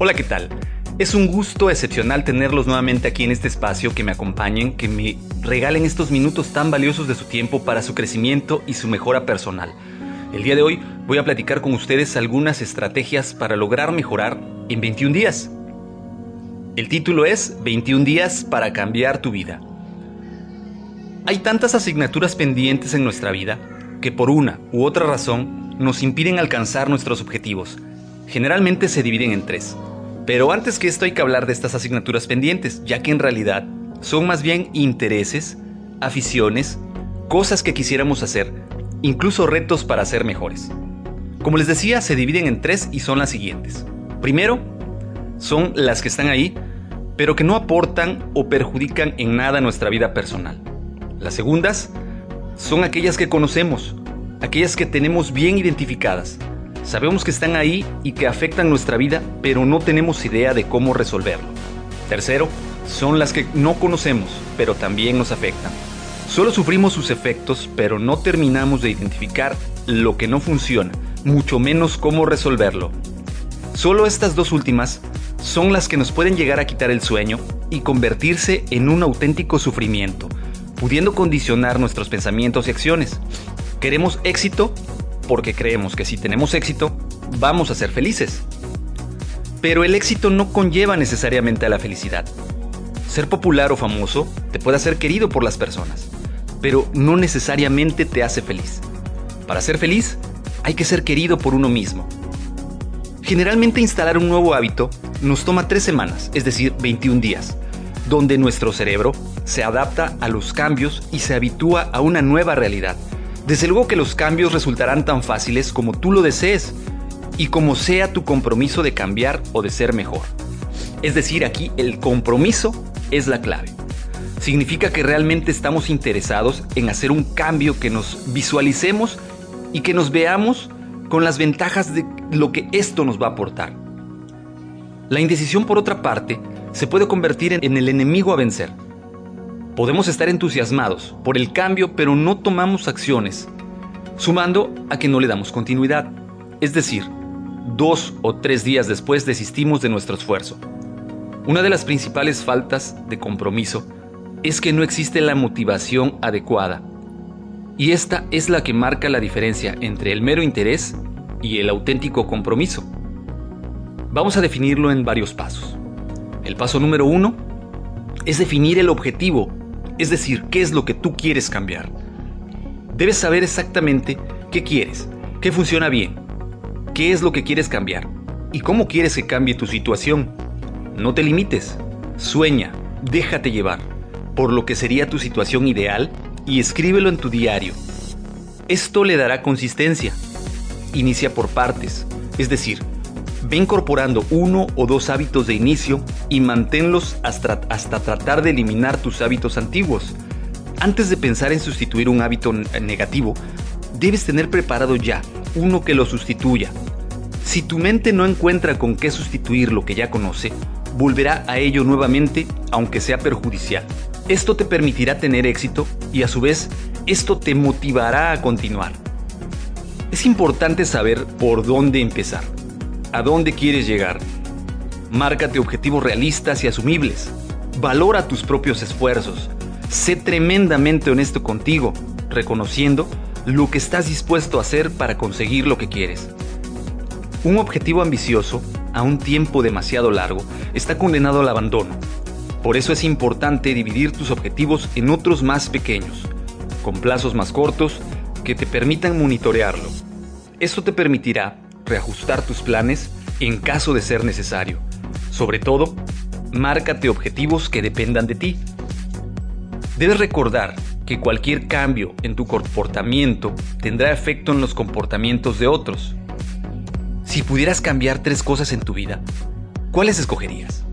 Hola, ¿qué tal? Es un gusto excepcional tenerlos nuevamente aquí en este espacio, que me acompañen, que me regalen estos minutos tan valiosos de su tiempo para su crecimiento y su mejora personal. El día de hoy voy a platicar con ustedes algunas estrategias para lograr mejorar en 21 días. El título es 21 días para cambiar tu vida. Hay tantas asignaturas pendientes en nuestra vida que por una u otra razón nos impiden alcanzar nuestros objetivos. Generalmente se dividen en tres. Pero antes que esto hay que hablar de estas asignaturas pendientes, ya que en realidad son más bien intereses, aficiones, cosas que quisiéramos hacer, incluso retos para ser mejores. Como les decía, se dividen en tres y son las siguientes. Primero, son las que están ahí, pero que no aportan o perjudican en nada nuestra vida personal. Las segundas son aquellas que conocemos, aquellas que tenemos bien identificadas. Sabemos que están ahí y que afectan nuestra vida, pero no tenemos idea de cómo resolverlo. Tercero, son las que no conocemos, pero también nos afectan. Solo sufrimos sus efectos, pero no terminamos de identificar lo que no funciona, mucho menos cómo resolverlo. Solo estas dos últimas son las que nos pueden llegar a quitar el sueño y convertirse en un auténtico sufrimiento, pudiendo condicionar nuestros pensamientos y acciones. Queremos éxito porque creemos que si tenemos éxito, vamos a ser felices. Pero el éxito no conlleva necesariamente a la felicidad. Ser popular o famoso te puede hacer querido por las personas, pero no necesariamente te hace feliz. Para ser feliz, hay que ser querido por uno mismo. Generalmente instalar un nuevo hábito nos toma tres semanas, es decir, 21 días, donde nuestro cerebro se adapta a los cambios y se habitúa a una nueva realidad desde luego que los cambios resultarán tan fáciles como tú lo desees y como sea tu compromiso de cambiar o de ser mejor. Es decir, aquí el compromiso es la clave. Significa que realmente estamos interesados en hacer un cambio que nos visualicemos y que nos veamos con las ventajas de lo que esto nos va a aportar. La indecisión, por otra parte, se puede convertir en el enemigo a vencer Podemos estar entusiasmados por el cambio, pero no tomamos acciones, sumando a que no le damos continuidad. Es decir, dos o tres días después desistimos de nuestro esfuerzo. Una de las principales faltas de compromiso es que no existe la motivación adecuada. Y esta es la que marca la diferencia entre el mero interés y el auténtico compromiso. Vamos a definirlo en varios pasos. El paso número uno es definir el objetivo es decir, qué es lo que tú quieres cambiar. Debes saber exactamente qué quieres, qué funciona bien, qué es lo que quieres cambiar y cómo quieres que cambie tu situación. No te limites, sueña, déjate llevar por lo que sería tu situación ideal y escríbelo en tu diario. Esto le dará consistencia. Inicia por partes, es decir, Ve incorporando uno o dos hábitos de inicio y manténlos hasta, hasta tratar de eliminar tus hábitos antiguos. Antes de pensar en sustituir un hábito negativo, debes tener preparado ya uno que lo sustituya. Si tu mente no encuentra con qué sustituir lo que ya conoce, volverá a ello nuevamente aunque sea perjudicial. Esto te permitirá tener éxito y a su vez esto te motivará a continuar. Es importante saber por dónde empezar a dónde quieres llegar. Márcate objetivos realistas y asumibles. Valora tus propios esfuerzos. Sé tremendamente honesto contigo, reconociendo lo que estás dispuesto a hacer para conseguir lo que quieres. Un objetivo ambicioso, a un tiempo demasiado largo, está condenado al abandono. Por eso es importante dividir tus objetivos en otros más pequeños, con plazos más cortos que te permitan monitorearlo. Esto te permitirá reajustar tus planes en caso de ser necesario. Sobre todo, márcate objetivos que dependan de ti. Debes recordar que cualquier cambio en tu comportamiento tendrá efecto en los comportamientos de otros. Si pudieras cambiar tres cosas en tu vida, ¿cuáles escogerías?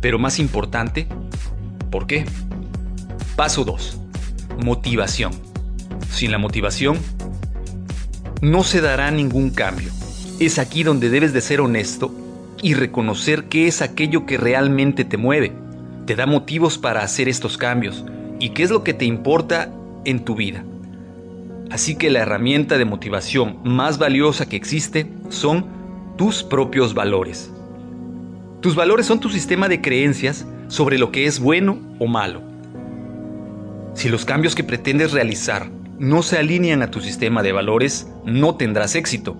Pero más importante, ¿por qué? Paso 2. Motivación. Sin la motivación, no se dará ningún cambio. Es aquí donde debes de ser honesto y reconocer qué es aquello que realmente te mueve, te da motivos para hacer estos cambios y qué es lo que te importa en tu vida. Así que la herramienta de motivación más valiosa que existe son tus propios valores. Tus valores son tu sistema de creencias sobre lo que es bueno o malo. Si los cambios que pretendes realizar no se alinean a tu sistema de valores, no tendrás éxito.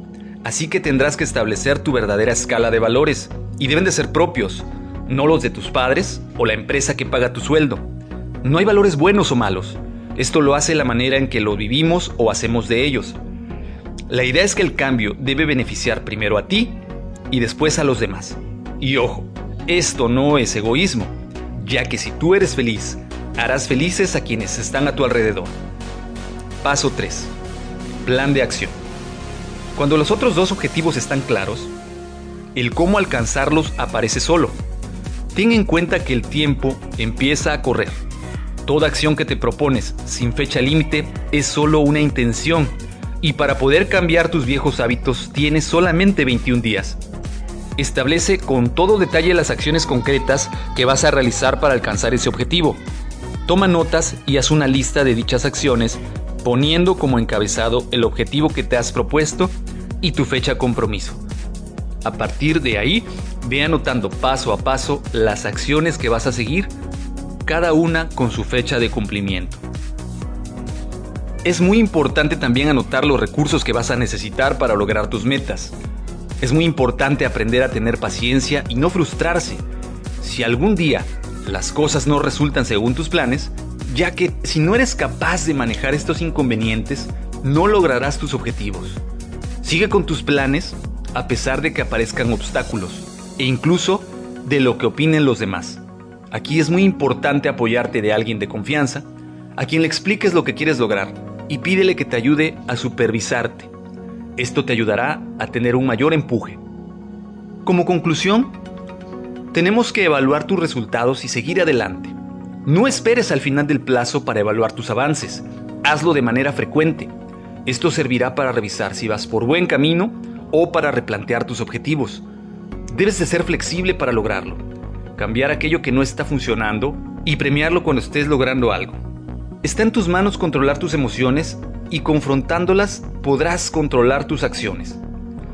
Así que tendrás que establecer tu verdadera escala de valores, y deben de ser propios, no los de tus padres o la empresa que paga tu sueldo. No hay valores buenos o malos. Esto lo hace la manera en que lo vivimos o hacemos de ellos. La idea es que el cambio debe beneficiar primero a ti y después a los demás. Y ojo, esto no es egoísmo, ya que si tú eres feliz, harás felices a quienes están a tu alrededor. Paso 3. Plan de acción. Cuando los otros dos objetivos están claros, el cómo alcanzarlos aparece solo. Ten en cuenta que el tiempo empieza a correr. Toda acción que te propones sin fecha límite es solo una intención y para poder cambiar tus viejos hábitos tienes solamente 21 días. Establece con todo detalle las acciones concretas que vas a realizar para alcanzar ese objetivo. Toma notas y haz una lista de dichas acciones poniendo como encabezado el objetivo que te has propuesto y tu fecha compromiso. A partir de ahí, ve anotando paso a paso las acciones que vas a seguir, cada una con su fecha de cumplimiento. Es muy importante también anotar los recursos que vas a necesitar para lograr tus metas. Es muy importante aprender a tener paciencia y no frustrarse. Si algún día las cosas no resultan según tus planes, ya que si no eres capaz de manejar estos inconvenientes, no lograrás tus objetivos. Sigue con tus planes a pesar de que aparezcan obstáculos e incluso de lo que opinen los demás. Aquí es muy importante apoyarte de alguien de confianza, a quien le expliques lo que quieres lograr y pídele que te ayude a supervisarte. Esto te ayudará a tener un mayor empuje. Como conclusión, tenemos que evaluar tus resultados y seguir adelante. No esperes al final del plazo para evaluar tus avances. Hazlo de manera frecuente. Esto servirá para revisar si vas por buen camino o para replantear tus objetivos. Debes de ser flexible para lograrlo. Cambiar aquello que no está funcionando y premiarlo cuando estés logrando algo. Está en tus manos controlar tus emociones y confrontándolas podrás controlar tus acciones.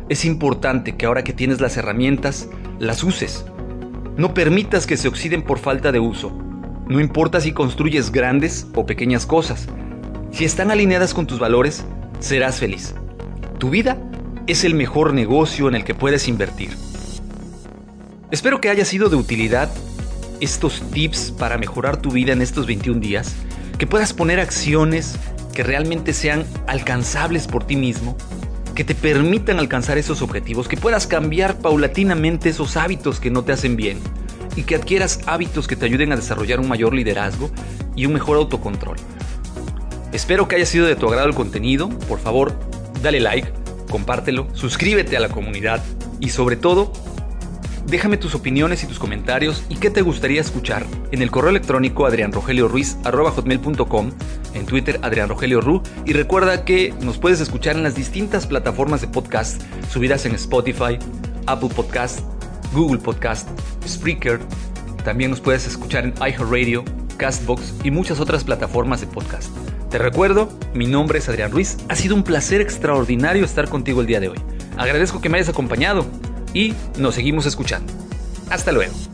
Es importante que ahora que tienes las herramientas, las uses. No permitas que se oxiden por falta de uso. No importa si construyes grandes o pequeñas cosas. Si están alineadas con tus valores, serás feliz. Tu vida es el mejor negocio en el que puedes invertir. Espero que haya sido de utilidad estos tips para mejorar tu vida en estos 21 días, que puedas poner acciones que realmente sean alcanzables por ti mismo, que te permitan alcanzar esos objetivos, que puedas cambiar paulatinamente esos hábitos que no te hacen bien y que adquieras hábitos que te ayuden a desarrollar un mayor liderazgo y un mejor autocontrol. Espero que haya sido de tu agrado el contenido. Por favor, dale like, compártelo, suscríbete a la comunidad y sobre todo, déjame tus opiniones y tus comentarios y qué te gustaría escuchar en el correo electrónico adrianrogelioruiz.com, en Twitter adrianrogelioru y recuerda que nos puedes escuchar en las distintas plataformas de podcast subidas en Spotify, Apple Podcast, Google Podcast, Spreaker. También nos puedes escuchar en iHeartRadio, Castbox y muchas otras plataformas de podcast. Te recuerdo, mi nombre es Adrián Ruiz. Ha sido un placer extraordinario estar contigo el día de hoy. Agradezco que me hayas acompañado y nos seguimos escuchando. Hasta luego.